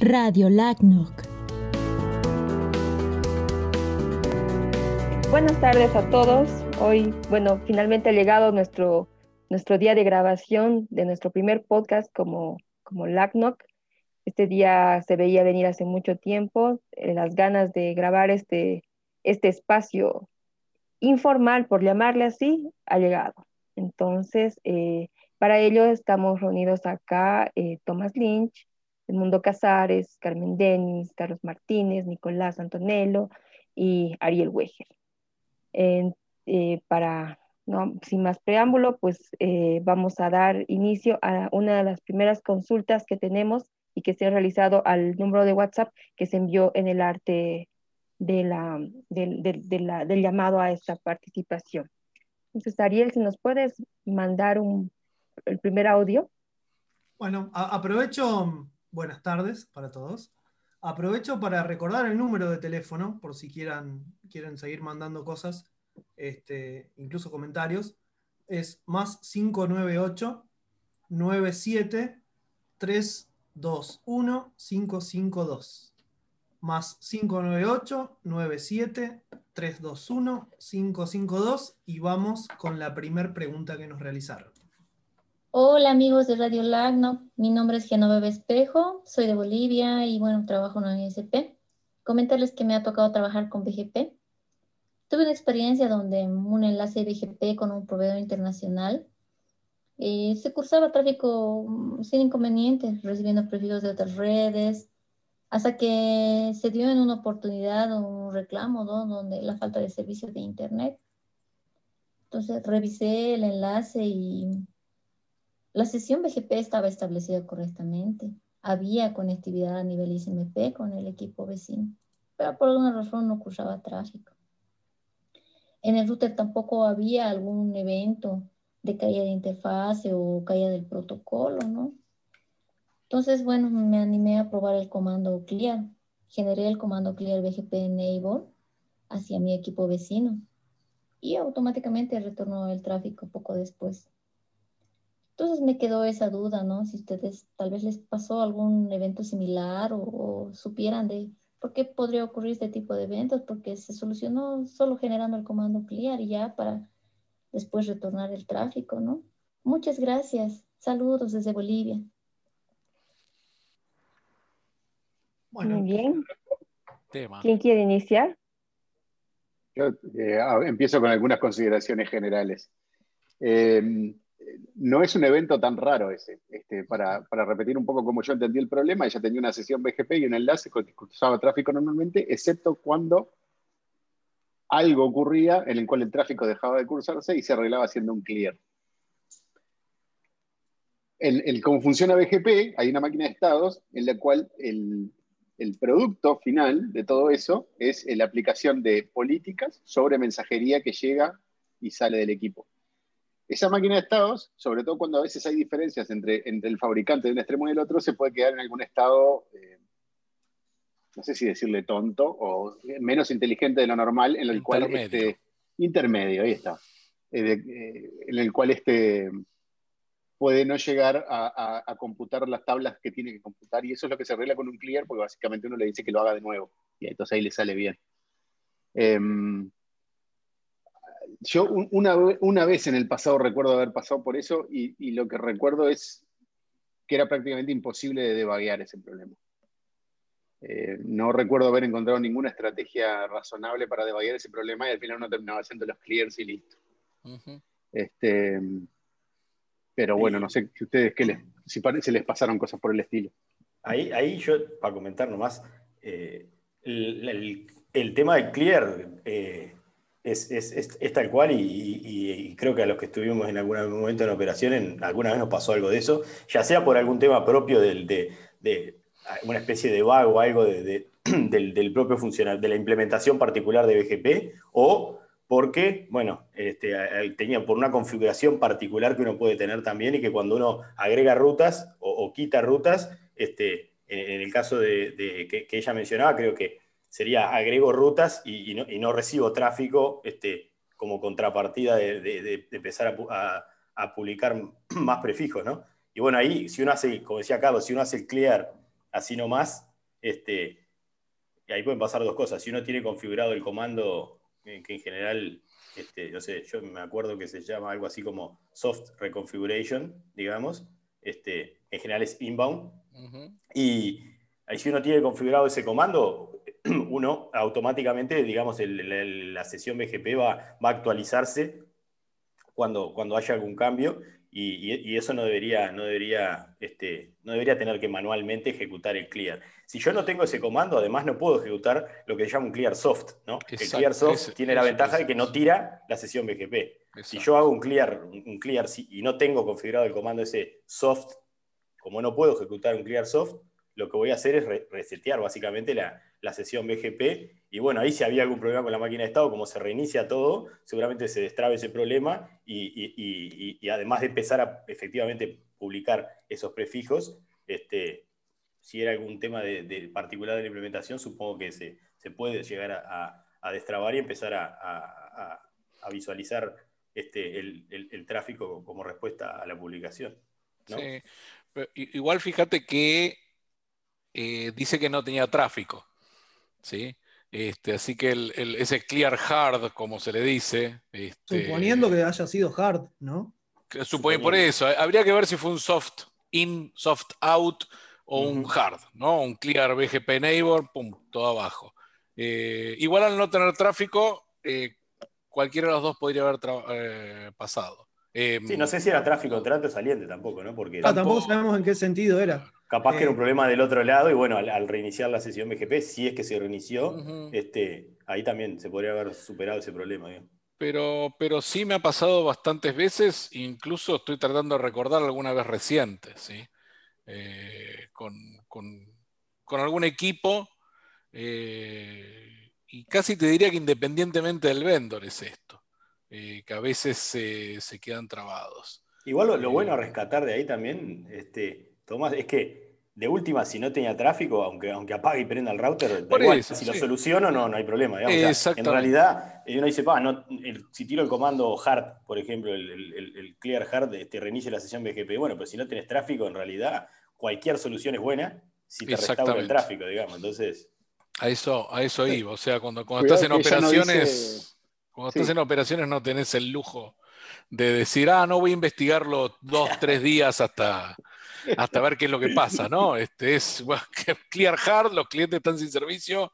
Radio LACNOC. Buenas tardes a todos. Hoy, bueno, finalmente ha llegado nuestro, nuestro día de grabación de nuestro primer podcast como, como LACNOC. Este día se veía venir hace mucho tiempo, eh, las ganas de grabar este, este espacio informal, por llamarle así, ha llegado. Entonces, eh, para ello estamos reunidos acá eh, Thomas Lynch, Mundo Casares, Carmen Denis, Carlos Martínez, Nicolás Antonello y Ariel Weger. Eh, para, no, sin más preámbulo, pues eh, vamos a dar inicio a una de las primeras consultas que tenemos y que se ha realizado al número de WhatsApp que se envió en el arte de la, del llamado a esta participación. Entonces, Ariel, si nos puedes mandar un, el primer audio. Bueno, aprovecho buenas tardes para todos. Aprovecho para recordar el número de teléfono, por si quieran, quieren seguir mandando cosas, este, incluso comentarios. Es más 598 97 321 552. Más 598 97 321 552 y vamos con la primera pregunta que nos realizaron. Hola amigos de Radio Lagno, mi nombre es Genoveva Espejo, soy de Bolivia y bueno, trabajo en la ISP. Comentarles que me ha tocado trabajar con BGP. Tuve una experiencia donde un enlace BGP con un proveedor internacional eh, se cursaba tráfico mm, sin inconvenientes, recibiendo prefijos de otras redes, hasta que se dio en una oportunidad un reclamo donde la falta de servicio de Internet. Entonces revisé el enlace y la sesión BGP estaba establecida correctamente. Había conectividad a nivel ICMP con el equipo vecino, pero por alguna razón no cursaba tráfico. En el router tampoco había algún evento de caída de interfase o caída del protocolo, ¿no? Entonces, bueno, me animé a probar el comando clear. Generé el comando clear BGP enable hacia mi equipo vecino y automáticamente retornó el tráfico poco después. Entonces me quedó esa duda, ¿no? Si ustedes tal vez les pasó algún evento similar o, supieran de por qué podría ocurrir este tipo de eventos, porque se solucionó solo generando el comando clear y ya para después retornar el tráfico, ¿no? Muchas gracias. Saludos desde Bolivia. Muy bien. ¿Quién quiere iniciar? Yo eh, ah, empiezo con algunas consideraciones generales. Eh, no es un evento tan raro ese. Este, para, repetir un poco cómo yo entendí el problema, ella tenía una sesión BGP y un enlace que usaba tráfico normalmente, excepto cuando algo ocurría en el cual el tráfico dejaba de cursarse y se arreglaba haciendo un clear. El, cómo funciona BGP, hay una máquina de estados en la cual el producto final de todo eso es la aplicación de políticas sobre mensajería que llega y sale del equipo. Esa máquina de estados, sobre todo cuando a veces hay diferencias entre, entre el fabricante de un extremo y el otro, se puede quedar en algún estado, eh, no sé si decirle tonto o menos inteligente de lo normal, en el cual este, intermedio, ahí está, eh, eh, en el cual este puede no llegar a, computar las tablas que tiene que computar y eso es lo que se arregla con un clear porque básicamente uno le dice que lo haga de nuevo y entonces ahí le sale bien. Yo una, una, vez en el pasado recuerdo haber pasado por eso y, lo que recuerdo es que era prácticamente imposible de debaguear ese problema. Eh, no recuerdo haber encontrado ninguna estrategia razonable para debaguear ese problema y al final uno terminaba haciendo los clears y listo. este, pero bueno, no sé si ustedes qué les, si se les pasaron cosas por el estilo. Ahí, ahí yo, para comentar nomás, eh, el, el, tema de clear eh, es, es, tal cual y, creo que a los que estuvimos en algún momento en operación, en, alguna vez nos pasó algo de eso, ya sea por algún tema propio del, de, una especie de bug o algo de, del, del, propio funcional, de la implementación particular de BGP, o porque, bueno, este, tenía por una configuración particular que uno puede tener también y que cuando uno agrega rutas o, quita rutas, este, en, el caso de, que, que ella mencionaba, creo que sería agrego rutas y, no, recibo tráfico este, como contrapartida de, empezar a, publicar más prefijos, ¿no? Y bueno, ahí, si uno hace, como decía Carlos, si uno hace el clear así nomás, este, y ahí pueden pasar dos cosas. Si uno tiene configurado el comando, que en general, este, no sé, yo me acuerdo que se llama algo así como soft reconfiguration, digamos, este, en general es inbound, y ahí si uno tiene configurado ese comando, uno automáticamente, digamos, la sesión BGP va, va a actualizarse cuando, cuando haya algún cambio y, eso no debería, no, debería, este, no debería tener que manualmente ejecutar el clear. Si yo no tengo ese comando, además no puedo ejecutar lo que se llama un clear soft. ¿no? el clear soft tiene la ventaja de que no tira la sesión BGP. Si yo hago un clear, un clear y no tengo configurado el comando ese soft, como no puedo ejecutar un clear soft, lo que voy a hacer es resetear básicamente la, la sesión BGP. Y bueno, ahí si había algún problema con la máquina de estado, como se reinicia todo, seguramente se destrabe ese problema y, además de empezar a efectivamente publicar esos prefijos, este, si era algún tema de, particular de la implementación, supongo que se, puede llegar a, destrabar y empezar a, visualizar este, el, tráfico como respuesta a la publicación. Sí, igual fíjate que eh, dice que no tenía tráfico. ¿sí? Este, así que el, ese clear hard, como se le dice. Este, Suponiendo que haya sido hard, ¿no? Supone por eso. Habría que ver si fue un soft in, soft out o un hard, ¿no? Un clear BGP neighbor, pum, todo abajo. Eh, igual al no tener tráfico, eh, cualquiera de los dos podría haber pasado. Sí, no sé si era tráfico entrante o saliente tampoco, ¿no? Porque ah, tampoco sabemos en qué sentido era. Capaz que era un eh, problema del otro lado y bueno, al, reiniciar la sesión BGP, si es que se reinició, este, ahí también se podría haber superado ese problema. Pero, pero sí me ha pasado bastantes veces, incluso estoy tratando de recordar alguna vez reciente, ¿sí? Eh, con, algún equipo, eh, y casi te diría que independientemente del vendor es esto, que a veces se, quedan trabados. Igual lo, bueno a rescatar de ahí también, este, Tomás, es que de última, si no tenía tráfico, aunque, aunque apague y prenda el router, si lo soluciono, no, no hay problema. en realidad, eh, uno dice, no, si tiro el comando hard, por ejemplo, el, clear hard, te este, reinicia la sesión BGP. Bueno, pero si no tienes tráfico, en realidad, cualquier solución es buena si te restaura el tráfico, digamos. Entonces. A eso, a eso iba. O sea, cuando, cuando estás en operaciones. Cuando estás en operaciones no tenés el lujo de decir, ah, no voy a investigarlo dos, tres días hasta, hasta ver qué es lo que pasa, ¿no? Este es clear hard, los clientes están sin servicio,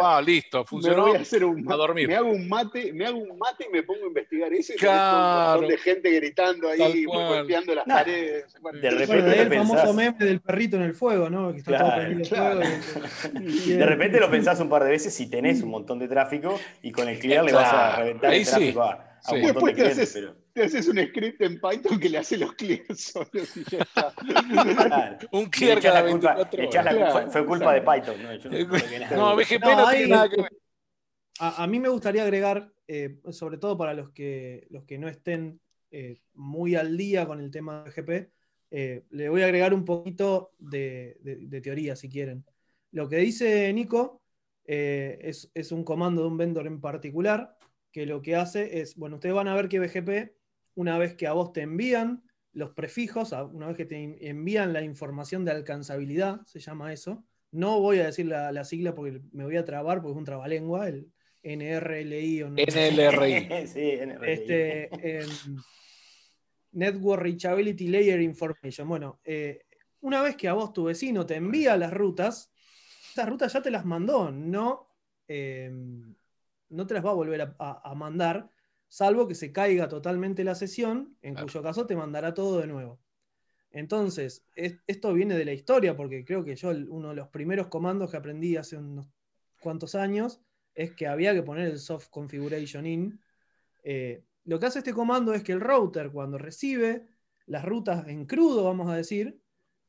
ah, listo, funcionó. Me voy a, hacer un, dormir. Me hago un mate, me hago un mate y me pongo a investigar eso y claro. un montón de gente gritando ahí, golpeando las paredes. De repente el famoso meme del perrito en el fuego, ¿no? Que está todo el fuego. de repente lo pensás un par de veces si tenés un montón de tráfico y con el clear le vas a reventar el tráfico a, un montón de clientes, pero te haces un script en Python que le hace los clears solos y ya está. un clear cada la culpa, la fue, culpa de Python. No, BGP no, tiene nada que ver. A, mí me gustaría agregar, eh, sobre todo para los que, los que no estén eh, muy al día con el tema de BGP, eh, le voy a agregar un poquito de, de, teoría, si quieren. Lo que dice Nico es, es un comando de un vendor en particular que lo que hace es, bueno, ustedes van a ver que BGP una vez que a vos te envían los prefijos, una vez que te envían la información de alcanzabilidad, se llama eso. No voy a decir la, sigla porque me voy a trabar porque es un trabalengua, el NRLI o no. NLRI. sí, NRLI. Este, Network Reachability Layer Information. Bueno, eh, una vez que a vos tu vecino te envía las rutas, esas rutas ya te las mandó, no, eh, no te las va a volver a mandar salvo que se caiga totalmente la sesión, en cuyo caso te mandará todo de nuevo. Entonces, esto viene de la historia, porque creo que yo uno de los primeros comandos que aprendí hace unos cuantos años es que había que poner el soft configuration in. Eh, lo que hace este comando es que el router cuando recibe las rutas en crudo, vamos a decir,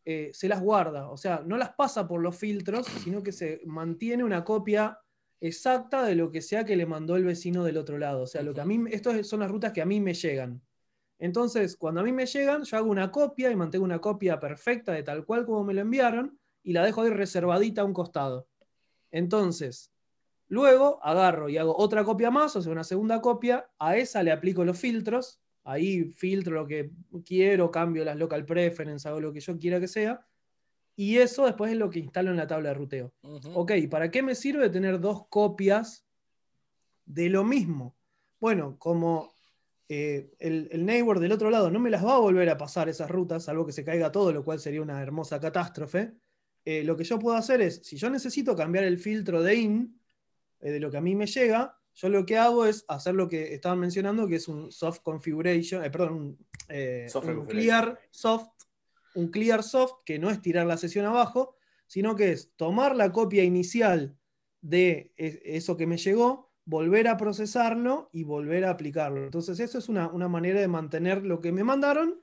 eh, se las guarda, o sea, no las pasa por los filtros, sino que se mantiene una copia exacta de lo que sea que le mandó el vecino del otro lado. O sea, lo que a mí, estas son las rutas que a mí me llegan. Entonces, cuando a mí me llegan, yo hago una copia y mantengo una copia perfecta de tal cual como me lo enviaron y la dejo ahí reservadita a un costado. Entonces, luego agarro y hago otra copia más, o sea, una segunda copia, a esa le aplico los filtros, ahí filtro lo que quiero, cambio las local preferences, hago lo que yo quiera que sea, y eso después es lo que instalo en la tabla de ruteo. Ujú. Ok, ¿para qué me sirve tener dos copias de lo mismo? Bueno, como eh, el, el neighbor del otro lado no me las va a volver a pasar esas rutas, salvo que se caiga todo, lo cual sería una hermosa catástrofe. eh, lo que yo puedo hacer es, si yo necesito cambiar el filtro de in, eh, de lo que a mí me llega, yo lo que hago es hacer lo que estaban mencionando, que es un soft configuration, perdón, un, Software un configuration. clear soft, un clear soft, que no es tirar la sesión abajo, sino que es tomar la copia inicial de e- eso que me llegó, volver a procesarlo y volver a aplicarlo. Entonces, eso es una, una manera de mantener lo que me mandaron.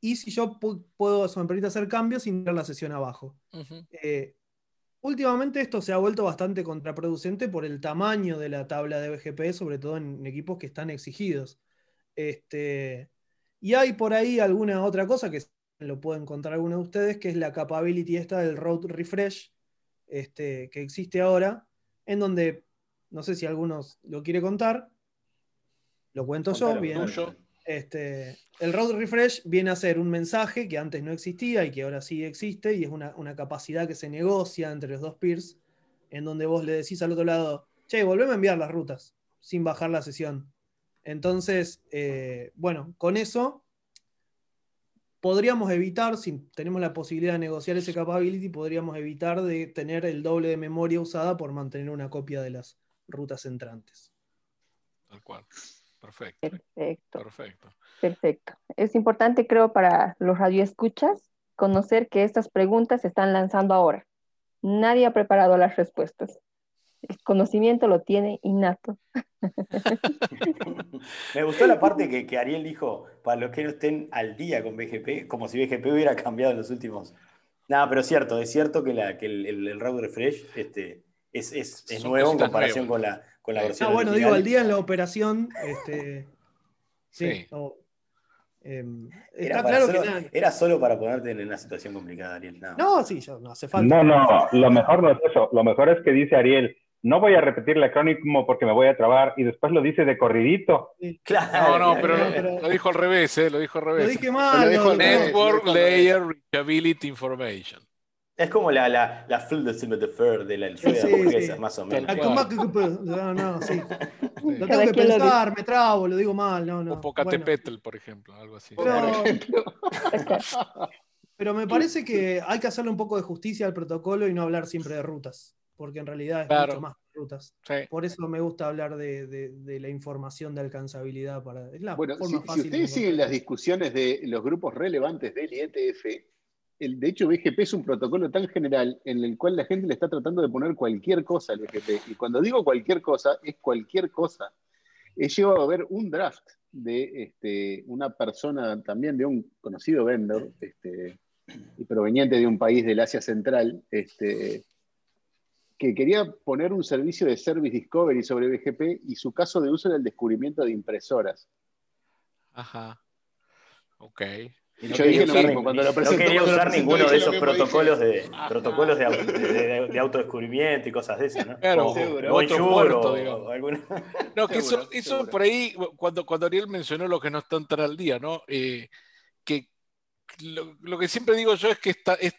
Y si yo pu- puedo, eso me permite hacer cambios sin tirar la sesión abajo. Eh, últimamente esto se ha vuelto bastante contraproducente por el tamaño de la tabla de BGP, sobre todo en equipos que están exigidos. Este, y hay por ahí alguna otra cosa que lo puede encontrar alguno de ustedes, que es la capability esta del road refresh este, que existe ahora, en donde, no sé si algunos lo quiere contar, lo cuento yo, bien. Este, el road refresh viene a ser un mensaje que antes no existía y que ahora sí existe, y es una, una capacidad que se negocia entre los dos peers, en donde vos le decís al otro lado, che, volveme a enviar las rutas, sin bajar la sesión. Entonces, eh, bueno, con eso podríamos evitar, si tenemos la posibilidad de negociar ese capability, podríamos evitar de tener el doble de memoria usada por mantener una copia de las rutas entrantes. Tal cual. Perfecto, Perfecto, perfecto. perfecto. Es importante, creo, para los radioescuchas conocer que estas preguntas se están lanzando ahora. Nadie ha preparado las respuestas. El conocimiento lo tiene innato. Me gustó la parte que, que Ariel dijo, para los que no estén al día con BGP, como si BGP hubiera cambiado en los últimos. Nada, pero es cierto, es cierto que, la, que el, el, el route refresh este, es, es, es nuevo en comparación nuevas. con la, con la Sí. versión Ah, bueno, original. digo, al día en la operación, este, sí, Sí. o, em, Era, está claro solo, que nada- era solo para ponerte en una situación complicada, Ariel. más. No, sí, yo, no hace falta. No, no, lo mejor no es eso. Lo mejor es que dice Ariel, no voy a repetir el acrónimo porque me voy a trabar y después lo dice de corridito. Claro, No, no, pero, lo- lo dijo al revés, ¿eh? Lo dijo al Lo revés. dije mal. Lo dijo al. Network lo revés. Layer Reachability Information. Es como la, la, la Field de Fair de la lluvia Sí, de hamburguesas, sí. más o menos. Ah, cual. ¿cómo que- que- No, no, sí. Lo tengo que lo pensar, me trabo, lo digo mal, no, no. O Popocatépetl, por ejemplo, algo así. Pero- Por ejemplo. Pero me parece que hay que hacerle un poco de justicia al protocolo y no hablar siempre de rutas, porque en realidad es Claro. mucho más que rutas. Sí. Por eso me gusta hablar de, de- de la información de alcanzabilidad. Para, es la Bueno, forma si, si fácil de ustedes siguen las discusiones de los grupos relevantes del IETF, el, de hecho BGP es un protocolo tan general en el cual la gente le está tratando de poner cualquier cosa al BGP. Y cuando digo cualquier cosa, es cualquier cosa. He llegado a ver un draft de este, una persona también de un conocido vendor, este, y proveniente de un país del Asia Central, este, que quería poner un servicio de Service Discovery sobre BGP y su caso de uso era el descubrimiento de impresoras. Ajá. Ok. Y Yo dije lo mismo, ni- cuando lo no presentó, quería usar presentó, ninguno de esos protocolos, de, ajá. protocolos de, au- de- de- de autodescubrimiento y cosas de esas, ¿no? Claro, Como seguro. O- o alguna- No, que Seguro, eso, eso por ahí, cuando, cuando Ariel mencionó lo que no están tan al día, ¿no? Eh, que lo, lo que siempre digo yo es que está, es,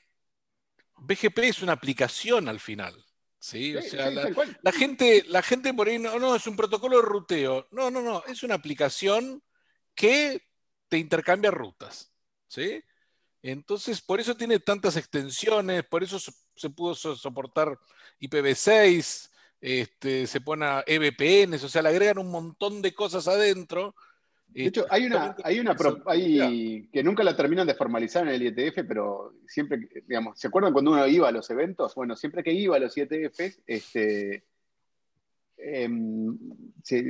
BGP es una aplicación al final. ¿Sí? O sea, sí, la, gente, la gente por ahí, no, no, es un protocolo de ruteo. No, no, no, es una aplicación que te intercambia rutas. ¿sí? Entonces, por eso tiene tantas extensiones, por eso so- se pudo so- soportar IPv6, este, se pone a EVPNs, o sea, le agregan un montón de cosas adentro. De hecho, hay una, hay una pro- hay, que nunca la terminan de formalizar en el IETF, pero siempre, digamos, ¿se acuerdan cuando uno iba a los eventos? Bueno, siempre que iba a los IETF, este, em,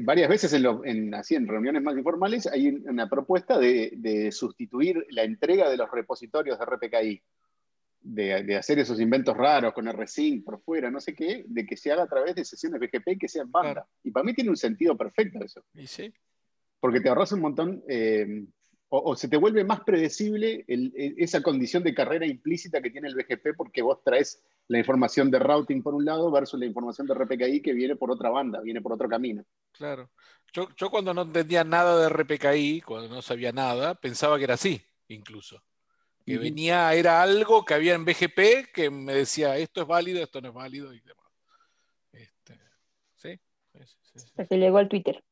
varias veces en, lo- en- así, en reuniones más informales hay un- una propuesta de, de sustituir la entrega de los repositorios de RPKI, de, de hacer esos inventos raros con RSync por fuera, no sé qué, de que se haga a través de sesiones BGP y que sean banda. Claro. Y para mí tiene un sentido perfecto eso Y sí, porque te ahorras un montón, eh, o, o se te vuelve más predecible el- el- esa condición de carrera implícita que tiene el BGP porque vos traes la información de routing por un lado versus la información de RPKI que viene por otra banda, viene por otro camino. claro. Yo, yo cuando no entendía nada de RPKI, cuando no sabía nada, pensaba que era así, incluso. que venía, era algo que había en BGP que me decía esto es válido, esto no es válido y demás. Este, ¿sí? Sí, sí, llegó al Twitter.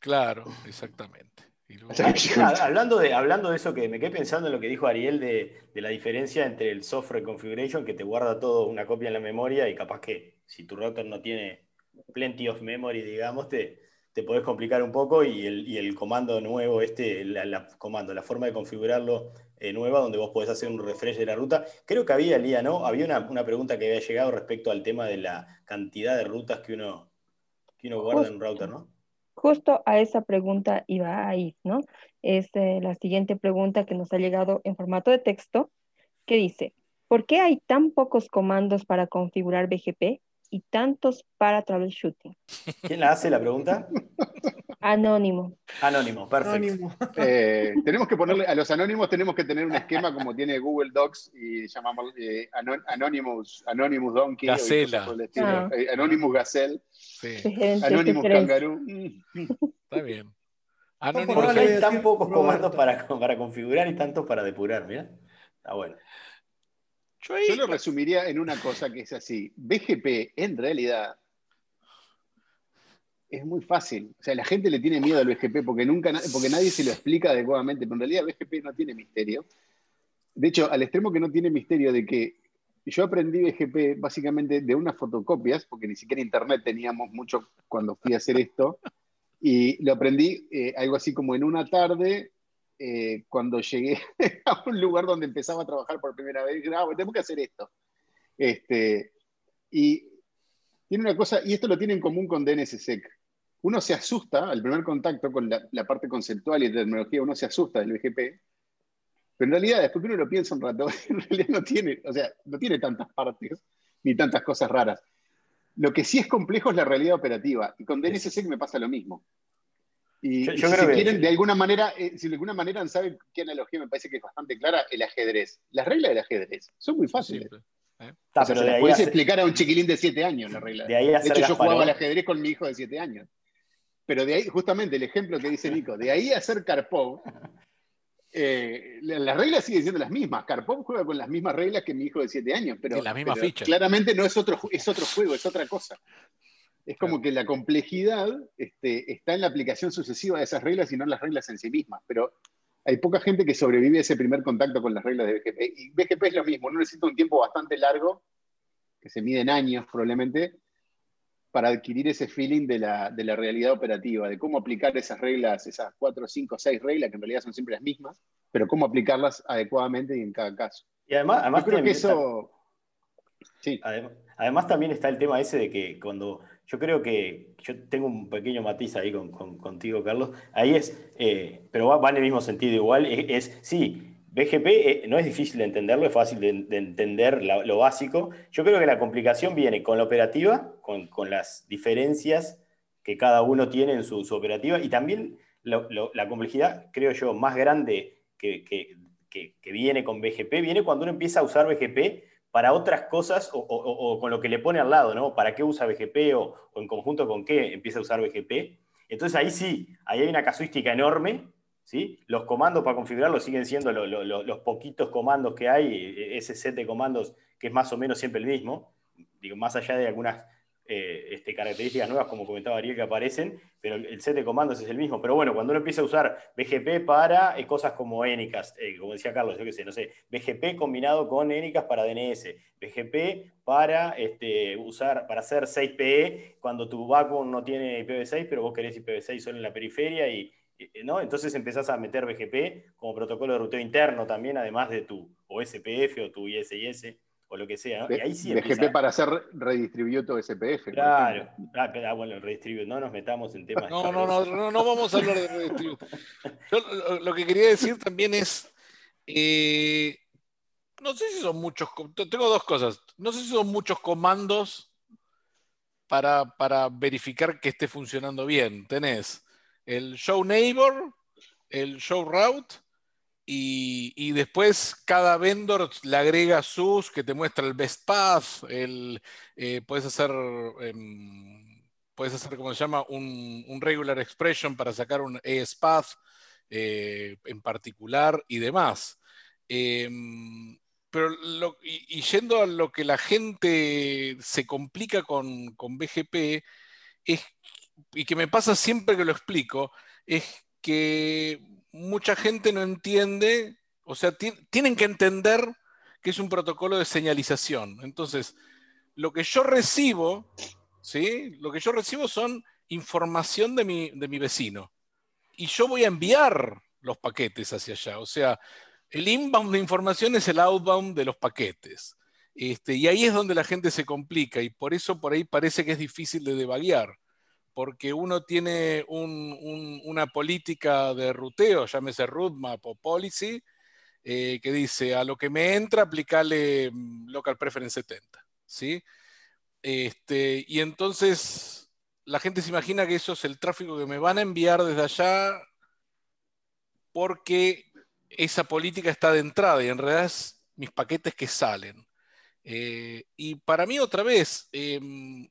Claro, exactamente. Luego- hablando, de, hablando de eso, que me quedé pensando en lo que dijo Ariel de, de la diferencia entre el software configuration, que te guarda todo una copia en la memoria, y capaz que si tu router no tiene plenty of memory, digamos, te, te podés complicar un poco, y el, y el comando nuevo, este, la, la- comando, la forma de configurarlo eh, nueva, donde vos podés hacer un refresh de la ruta. Creo que había, Lía, ¿no? Había una, una pregunta que había llegado respecto al tema de la cantidad de rutas que uno, que uno guarda en un router, ¿no? Justo a esa pregunta iba a ir, ¿no? Es eh, la siguiente pregunta que nos ha llegado en formato de texto, que dice, ¿por qué hay tan pocos comandos para configurar BGP y tantos para troubleshooting? ¿Quién la hace la pregunta? Anónimo. Anónimo, perfecto. Anónimo. Eh, tenemos que ponerle, a los anónimos tenemos que tener un esquema como tiene Google Docs y llamamos eh, Anon- Anonymous, Anonymous Donkey. Gacela. Ah. Eh, Anonymous sí, Sugerencias, Anonymous. Kangaroo. Está bien. Por Anónimo, ¿Por Ahora qué le voy hay tan pocos comandos para, para configurar y tantos para depurar? Mira, está bueno. yo ahí- Yo lo resumiría en una cosa que es así. BGP, en realidad, es muy fácil. O sea, la gente le tiene miedo al BGP porque, nunca, porque nadie se lo explica adecuadamente, pero en realidad BGP no tiene misterio. De hecho, al extremo que no tiene misterio de que yo aprendí BGP básicamente de unas fotocopias, porque ni siquiera internet teníamos mucho cuando fui a hacer esto, y lo aprendí eh, algo así como en una tarde, eh, cuando llegué a un lugar donde empezaba a trabajar por primera vez, y dije, ah, bueno, tengo que hacer esto. Este, y tiene una cosa, y esto lo tiene en común con DNSSEC. Uno se asusta al primer contacto con la, la parte conceptual y de tecnología, uno se asusta del BGP, pero en realidad, después que uno lo piensa un rato, en realidad no tiene, o sea, no tiene tantas partes ni tantas cosas raras. Lo que sí es complejo es la realidad operativa, y con DNSSEC me pasa lo mismo. Y, Yo- y yo si creo que- de alguna manera, eh, si de alguna manera saben qué analogía me parece que es bastante clara, el ajedrez. Las reglas del ajedrez son muy fáciles. simple. Está, O sea, pero se de ahí, puedes hacer- explicar a un chiquilín de 7 años la regla. de ahí De hecho, yo jugaba al ajedrez con mi hijo de 7 años. Pero de ahí, justamente, el ejemplo que dice Nico, de ahí a hacer Karpov, eh, la- las reglas siguen siendo las mismas. Karpov juega con las mismas reglas que mi hijo de 7 años, pero, mismas pero fichas. claramente no es otro, es otro juego, es otra cosa. Es como que la complejidad este, está en la aplicación sucesiva de esas reglas y no en las reglas en sí mismas. Pero hay poca gente que sobrevive a ese primer contacto con las reglas de BGP. Y BGP es lo mismo, uno necesita un tiempo bastante largo, que se mide en años probablemente, para adquirir ese feeling de la, de la realidad operativa, de cómo aplicar esas reglas, esas cuatro, cinco, seis reglas, que en realidad son siempre las mismas, pero cómo aplicarlas adecuadamente y en cada caso. Y además, además creo que eso... Sí. Adem- Además, también está el tema ese de que cuando yo creo que yo tengo un pequeño matiz ahí con, con- contigo, Carlos, ahí es, eh, pero va, va en el mismo sentido igual, es, es- sí, BGP eh, no es difícil de entenderlo, es fácil de, de entender lo básico. Yo creo que la complicación viene con la operativa, con, las diferencias que cada uno tiene en su, su operativa y también la complejidad, creo yo, más grande que, viene con BGP, viene cuando uno empieza a usar BGP para otras cosas o con lo que le pone al lado, ¿no? ¿Para qué usa BGP o, o en conjunto con qué empieza a usar BGP? Entonces ahí sí, ahí hay una casuística enorme, Los comandos para configurarlo siguen siendo lo- lo- lo- los poquitos comandos que hay, eh, ese set de comandos que es más o menos siempre el mismo, digo, más allá de algunas eh, este, características nuevas, como comentaba Ariel, que aparecen, pero el set de comandos es el mismo. Pero bueno, cuando uno empieza a usar BGP para eh, cosas como Enicast, eh, como decía Carlos, yo qué sé, no sé, BGP combinado con Enicast para DNS, BGP para este, usar, para hacer 6PE cuando tu backbone no tiene IPv6, pero vos querés IPv6 solo en la periferia y- ¿no? Entonces empezás a meter BGP como protocolo de ruteo interno también, además de tu OSPF o tu ISIS o lo que sea, ¿no? Y ahí sí BGP empieza- para hacer redistributo SPF. Claro. Ah, pero, ah, bueno, el redistribute, no nos metamos en temas. No, no, no, no, no vamos a hablar de redistribución. Yo lo, lo que quería decir también es, eh, no sé si son muchos, tengo dos cosas, no sé si son muchos comandos para, para verificar que esté funcionando bien. Tenés el show neighbor, el show route y, y después cada vendor le agrega sus que te muestra el best path, el, eh, puedes hacer... em, puedes hacer, como se llama, un, regular expression para sacar un ASPath eh, en particular y demás. Em, pero y, yendo a lo que la gente se complica con, con BGP, es, y que me pasa siempre que lo explico, es que mucha gente no entiende, o sea, tienen que entender que es un protocolo de señalización. Entonces, lo que yo recibo, ¿sí? Lo que yo recibo son información de mi, de mi vecino. Y yo voy a enviar los paquetes hacia allá. O sea, el inbound de información es el outbound de los paquetes. Este, y ahí es donde la gente se complica y por eso por ahí parece que es difícil de devaluar, porque uno tiene una política de ruteo, llámese roadmap o policy, eh, que dice a lo que me entra, aplicarle mm, local preference 70. ¿sí? Este, y entonces la gente se imagina que eso es el tráfico que me van a enviar desde allá porque esa política está de entrada y en realidad es mis paquetes que salen. Eh, y para mí otra vez, em,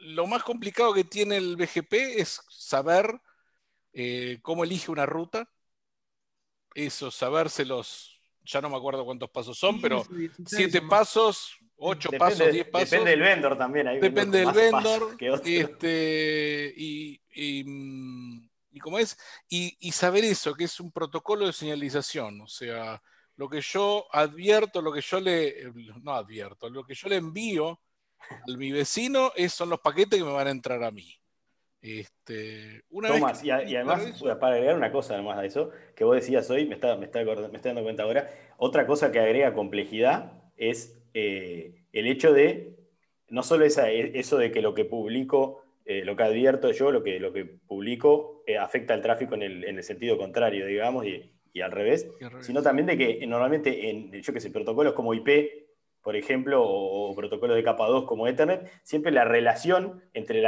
lo más complicado que tiene el BGP es saber eh, cómo elige una ruta, eso, sabérselos, ya no me acuerdo cuántos pasos son, pero siete pasos, ocho pasos, diez pasos. Depende del vendor también. depende del vendor. Este, y, y, es, y, saber eso, que es un protocolo de señalización, o sea, lo que yo advierto, lo que yo le, no advierto, lo que yo le envío a mi vecino es, son los paquetes que me van a entrar a mí. Este, Tomás, y, además, para agregar una cosa además de eso, que vos decías hoy, me está, me, está, dando cuenta ahora, otra cosa que agrega complejidad es eh, el hecho de, no solo esa, e, eso de que lo que publico, eh, lo que advierto yo, lo que, lo que publico eh, afecta al tráfico en el, en el, sentido contrario, digamos, y, y, al revés, sino también de que normalmente en, yo que sé, protocolos como IP por ejemplo, o, protocolos de capa 2 como Ethernet, siempre la relación entre,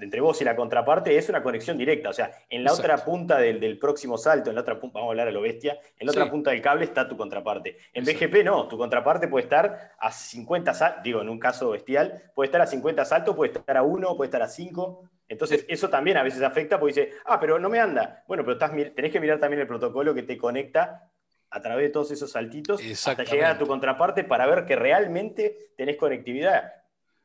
entre vos y la contraparte es una conexión directa. O sea, en la otra punta del, próximo salto, en la otra punta, vamos a hablar a lo bestia, en la otra punta del cable está tu contraparte. En BGP no, tu contraparte puede estar a 50 saltos, digo, en un caso bestial, puede estar a 50 saltos, puede estar a 1, puede estar a 5. Entonces, eso también a veces afecta porque dice, ah, pero no me anda. Bueno, pero estás, tenés que mirar también el protocolo que te conecta a través de todos esos saltitos hasta llegar a tu contraparte para ver que realmente tenés conectividad.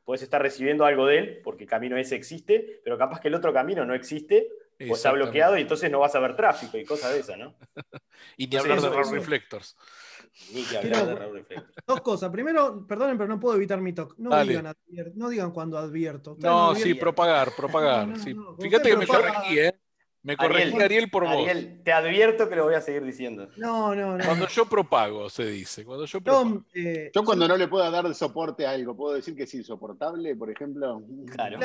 Puedes estar recibiendo algo de él porque el camino ese existe, pero capaz que el otro camino no existe o está bloqueado y entonces no vas a ver tráfico y cosas de esas, ¿no? y ni hablar de Raw Reflectors. Ni que hablar de Raw Reflectors. Dos cosas. Primero, perdonen, pero no puedo evitar mi talk. No, digan, no digan, cuando advierto. no, sí, propagar, propagar. Fíjate que me corregí, ¿eh? Me corregí Ariel, por vos. Ariel, te advierto que lo voy a seguir diciendo. No, no, no. Cuando yo propago, se dice. Cuando yo, eh, yo cuando no le puedo dar soporte a algo, ¿puedo decir que es insoportable, por ejemplo? Claro.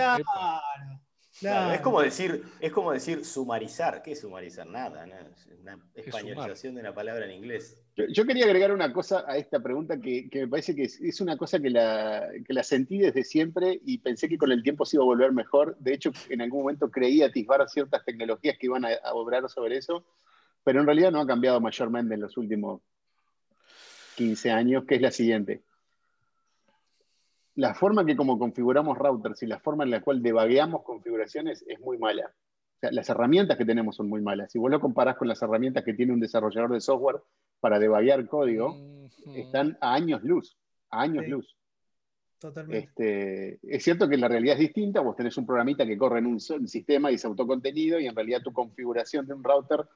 claro. Es, como decir, es como decir sumarizar. ¿Qué es sumarizar? Nada, es una españolización de una palabra en inglés. Yo, quería agregar una cosa a esta pregunta que, me parece que es, una cosa que la, la, sentí desde siempre y pensé que con el tiempo se iba a volver mejor. De hecho, en algún momento creí atisbar ciertas tecnologías que iban a, a obrar sobre eso, pero en realidad no ha cambiado mayormente en los últimos 15 años, que es la siguiente la forma que como configuramos routers y la forma en la cual debagueamos configuraciones es muy mala. O sea, las herramientas que tenemos son muy malas. Si vos lo comparás con las herramientas que tiene un desarrollador de software para debaguear código, están a años luz, a años luz. Totalmente. Este, es cierto que la realidad es distinta, vos tenés un programita que corre en un, sistema y es autocontenido y en realidad tu configuración de un router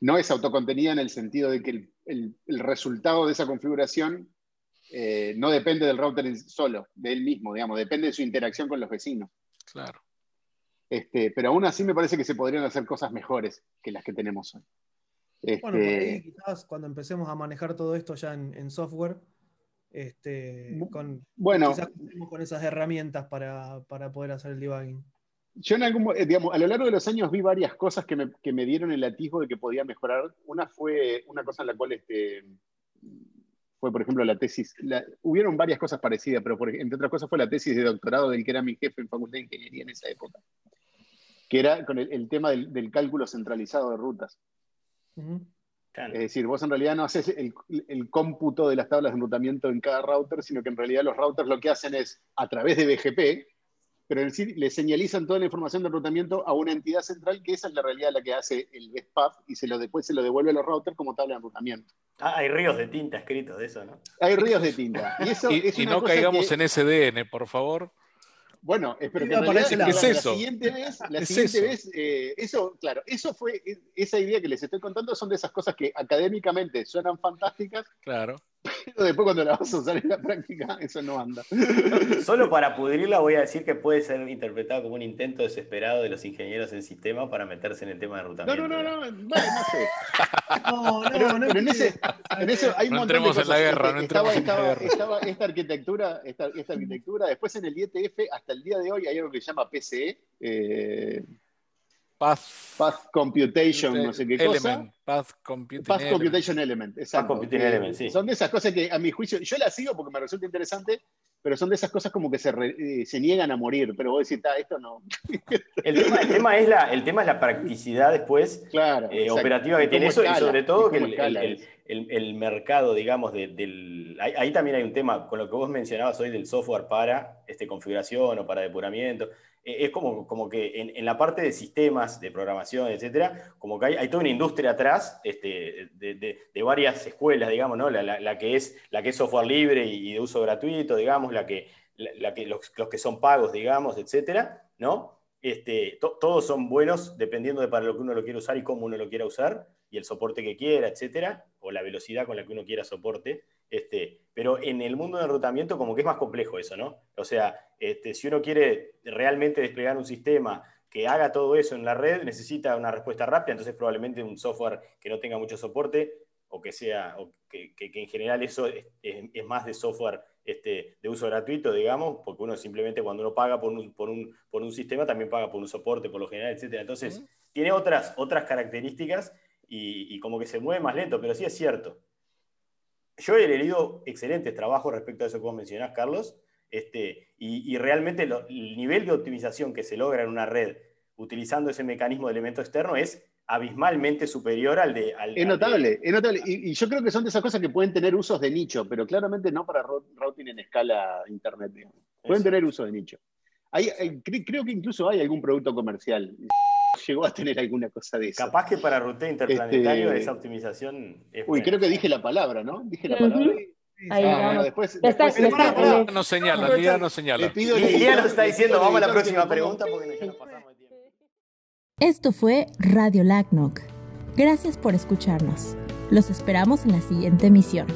no es autocontenida en el sentido de que el resultado de esa configuración eh, no depende del router solo, de él mismo, digamos, depende de su interacción con los vecinos. Claro. Este, pero aún así me parece que se podrían hacer cosas mejores que las que tenemos hoy. Bueno, este, quizás cuando empecemos a manejar todo esto ya en, software, este, con, bueno, con esas herramientas para, poder hacer el debugging. Yo en algún, eh, digamos, a lo largo de los años vi varias cosas que me, que me dieron el atisbo de que podía mejorar. Una fue una cosa en la cual este, fue, por ejemplo, la tesis, hubieron varias cosas parecidas, pero entre otras cosas fue la tesis de doctorado del que era mi jefe en Facultad de Ingeniería en esa época, que era con el, tema del, cálculo centralizado de rutas. Es decir, vos en realidad no haces el, el, cómputo de las tablas de enrutamiento en cada router, sino que en realidad los routers lo que hacen es, a través de BGP, pero decir, le señalizan toda la información de enrutamiento a una entidad central que esa es la realidad la que hace el best path y se lo, después se lo devuelve a los routers como tabla de enrutamiento. Ah, hay ríos de tinta escritos de eso, ¿no? Hay ríos de tinta. Y, eso Y, es y una no caigamos que- en SDN, por favor. Bueno, espero que parece realidad la- la, ¿Qué es eso? siguiente vez, la Es siguiente eso. vez, eh, eso, claro, eso fue, e- esa idea que les estoy contando son de esas cosas que académicamente suenan fantásticas, Claro. Pero después cuando las vas a usar en la práctica, eso no anda. Solo para pudrirla voy a decir que puede ser interpretado como un intento desesperado de los ingenieros en sistema para meterse en el tema de No, enrutamiento. no, no, no, bueno, no sé. No, no, Pero, no pero en, ese, en eso hay un No montón de entremos en la cosas. guerra, no estaba, entremos en la estaba- guerra. estaba esta arquitectura, esta, esta arquitectura, después en el IETF, hasta el día de hoy hay algo que se llama PCE, eh, Path, Path Computation, no sé qué cosa. Element, Path Computing Path Element. Computation Element, exacto. Computing Eh, Element, sí. Son de esas cosas que a mi juicio, yo las sigo porque me resulta interesante, pero son de esas cosas como que se, re- eh, se niegan a morir, pero vos decís, "Ta, esto no. El tema, el tema es la, el tema es la practicidad después Claro. eh, operativa que tiene eso y sobre todo que el. El- mercado, digamos, de- del... Ahí, también hay un tema con lo que vos mencionabas hoy del software para este, configuración o para depuramiento. Eh, es como, como que en, en la parte de sistemas, de programación, etcétera, como que hay, hay toda una industria atrás este, de, de- varias escuelas, digamos, ¿no? La, la- la que es, la que es software libre y, de uso gratuito, digamos, la que, la que, los, los que son pagos, digamos, etcétera, ¿no? Este, to- todos son buenos dependiendo de para lo que uno lo quiera usar y cómo uno lo quiera usar, y el soporte que quiera, etcétera, o la velocidad con la que uno quiera soporte. Este, pero en el mundo de enrutamiento como que es más complejo eso, ¿no? O sea, este, si uno quiere realmente desplegar un sistema que haga todo eso en la red, necesita una respuesta rápida, entonces probablemente un software que no tenga mucho soporte o que sea, o que, que- que en general eso es, es- es más de software este, de uso gratuito, digamos, porque uno simplemente cuando uno paga por un, por un, por un sistema también paga por un soporte por lo general, etcétera. Entonces, tiene otras, otras características y, y como que se mueve más lento, pero sí es cierto. Yo he leído excelentes trabajos respecto a eso que vos mencionás, Carlos, este, y, y realmente lo- el nivel de optimización que se logra en una red utilizando ese mecanismo de elemento externo es abismalmente superior al de... Al, Es al de- notable, es notable. Y, y yo creo que son de esas cosas que pueden tener usos de nicho, pero claramente no para ro- routing en escala internet. digamos. Pueden tener uso de nicho. Hay- hay- cre- creo que incluso hay algún producto comercial. Llegó a tener alguna cosa de eso. Capaz que para ruteo interplanetario Este- esa optimización es Uy, buena. creo que dije la palabra, ¿no? Dije la palabra. Ahí Ah, bueno, después, está, después- está. Alex. No señala, Lía no señala. le pido al Y ya editor- nos está diciendo, vamos a la próxima pregunta porque ya nos pasamos. Esto fue Radio Lagnoc. Gracias por escucharnos. Los esperamos en la siguiente emisión.